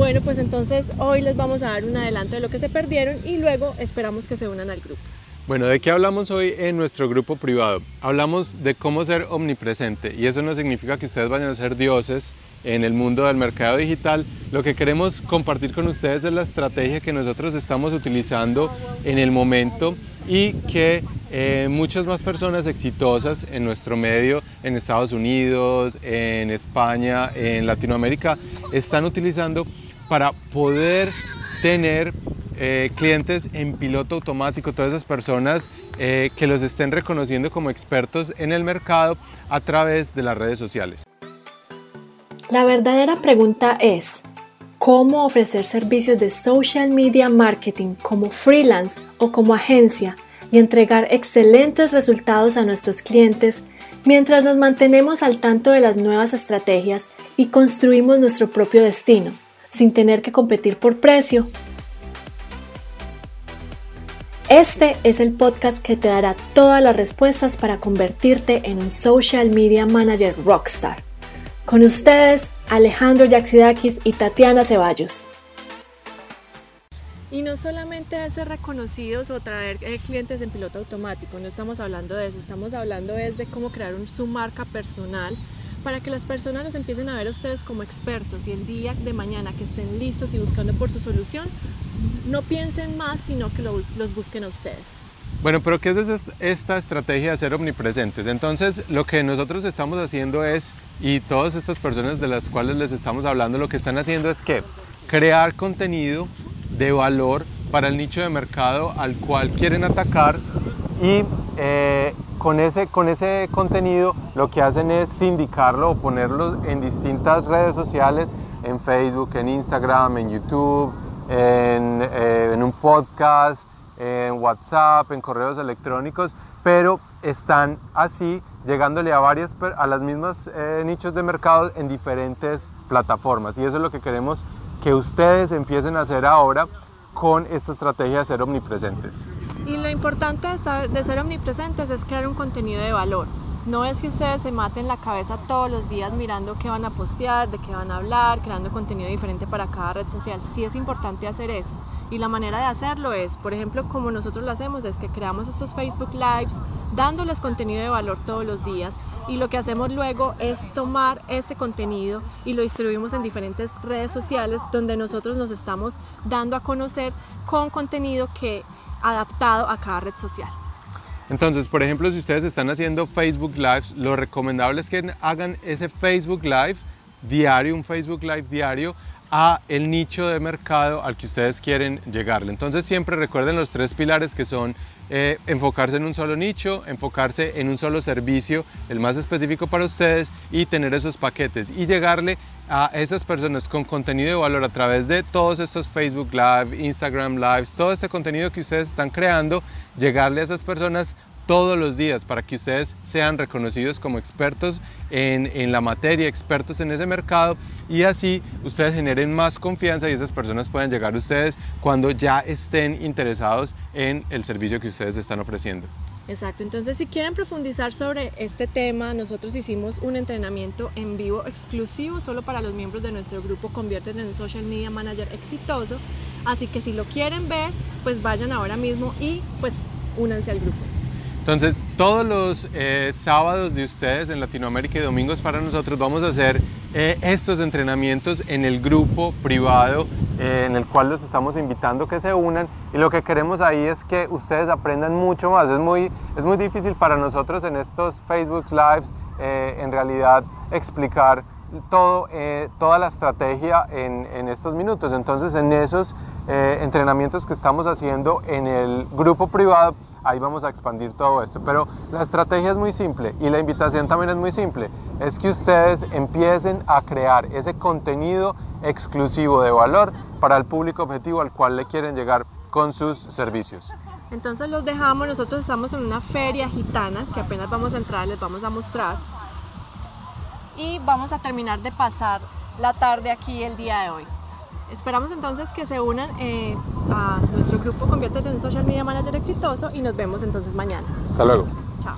Bueno, pues entonces hoy les vamos a dar un adelanto de lo que se perdieron y luego esperamos que se unan al grupo. Bueno, ¿de qué hablamos hoy en nuestro grupo privado? Hablamos de cómo ser omnipresente y eso no significa que ustedes vayan a ser dioses en el mundo del mercado digital. Lo que queremos compartir con ustedes es la estrategia que nosotros estamos utilizando en el momento y que eh, muchas más personas exitosas en nuestro medio, en Estados Unidos, en España, en Latinoamérica, están utilizando para poder tener eh, clientes en piloto automático, todas esas personas eh, que los estén reconociendo como expertos en el mercado a través de las redes sociales. La verdadera pregunta es, ¿cómo ofrecer servicios de social media marketing como freelance o como agencia y entregar excelentes resultados a nuestros clientes mientras nos mantenemos al tanto de las nuevas estrategias y construimos nuestro propio destino, sin tener que competir por precio. Este es el podcast que te dará todas las respuestas para convertirte en un social media manager rockstar. Con ustedes, Alejandro Yaxidakis y Tatiana Ceballos. Y no solamente de ser reconocidos o traer eh, clientes en piloto automático, no estamos hablando de eso, estamos hablando es de cómo crear su marca personal para que las personas los empiecen a ver a ustedes como expertos y el día de mañana que estén listos y buscando por su solución, no piensen más, sino que los, busquen a ustedes. Bueno, pero ¿qué es esta estrategia de ser omnipresentes? Entonces, lo que nosotros estamos haciendo es, y todas estas personas de las cuales les estamos hablando, lo que están haciendo es que crear contenido de valor para el nicho de mercado al cual quieren atacar y eh, con, ese, con ese contenido lo que hacen es sindicarlo o ponerlo en distintas redes sociales, en Facebook, en Instagram, en YouTube, en, eh, un podcast, en WhatsApp, en correos electrónicos, pero están así llegándole a varias a las mismas eh, nichos de mercado en diferentes plataformas y eso es lo que queremos que ustedes empiecen a hacer ahora con esta estrategia de ser omnipresentes. Y lo importante de, ser omnipresentes es crear un contenido de valor. No es que ustedes se maten la cabeza todos los días mirando qué van a postear, de qué van a hablar, creando contenido diferente para cada red social. Sí es importante hacer eso. Y la manera de hacerlo es, por ejemplo, como nosotros lo hacemos, es que creamos estos Facebook Lives dándoles contenido de valor todos los días y lo que hacemos luego es tomar este contenido y lo distribuimos en diferentes redes sociales donde nosotros nos estamos dando a conocer con contenido que adaptado a cada red social. Entonces, por ejemplo, si ustedes están haciendo Facebook Lives, lo recomendable es que hagan ese Facebook Live diario, un Facebook Live diario a el nicho de mercado al que ustedes quieren llegarle. Entonces siempre recuerden los tres pilares que son eh, enfocarse en un solo nicho, enfocarse en un solo servicio, el más específico para ustedes y tener esos paquetes y llegarle a esas personas con contenido de valor a través de todos estos Facebook Live, Instagram Lives, todo este contenido que ustedes están creando, llegarle a esas personas todos los días para que ustedes sean reconocidos como expertos en, en, la materia, expertos en ese mercado y así ustedes generen más confianza y esas personas puedan llegar a ustedes cuando ya estén interesados en el servicio que ustedes están ofreciendo. Exacto, entonces si quieren profundizar sobre este tema, nosotros hicimos un entrenamiento en vivo exclusivo solo para los miembros de nuestro grupo Convierten en un Social Media Manager exitoso, así que si lo quieren ver, pues vayan ahora mismo y pues únanse al grupo. Entonces, todos los eh, sábados de ustedes en Latinoamérica y domingos para nosotros vamos a hacer eh, estos entrenamientos en el grupo privado eh, en el cual los estamos invitando que se unan y lo que queremos ahí es que ustedes aprendan mucho más. Es muy, es muy difícil para nosotros en estos Facebook Lives en realidad explicar todo, toda la estrategia en, en, estos minutos. Entonces, en esos entrenamientos que estamos haciendo en el grupo privado, ahí vamos a expandir todo esto. Pero la estrategia es muy simple y la invitación también es muy simple. Es que ustedes empiecen a crear ese contenido exclusivo de valor para el público objetivo al cual le quieren llegar con sus servicios. Entonces los dejamos, nosotros estamos en una feria gitana que apenas vamos a entrar, les vamos a mostrar. Y vamos a terminar de pasar la tarde aquí el día de hoy. Esperamos entonces que se unan eh, a nuestro grupo Conviértete en un Social Media Manager exitoso y nos vemos entonces mañana. Hasta luego. Chao.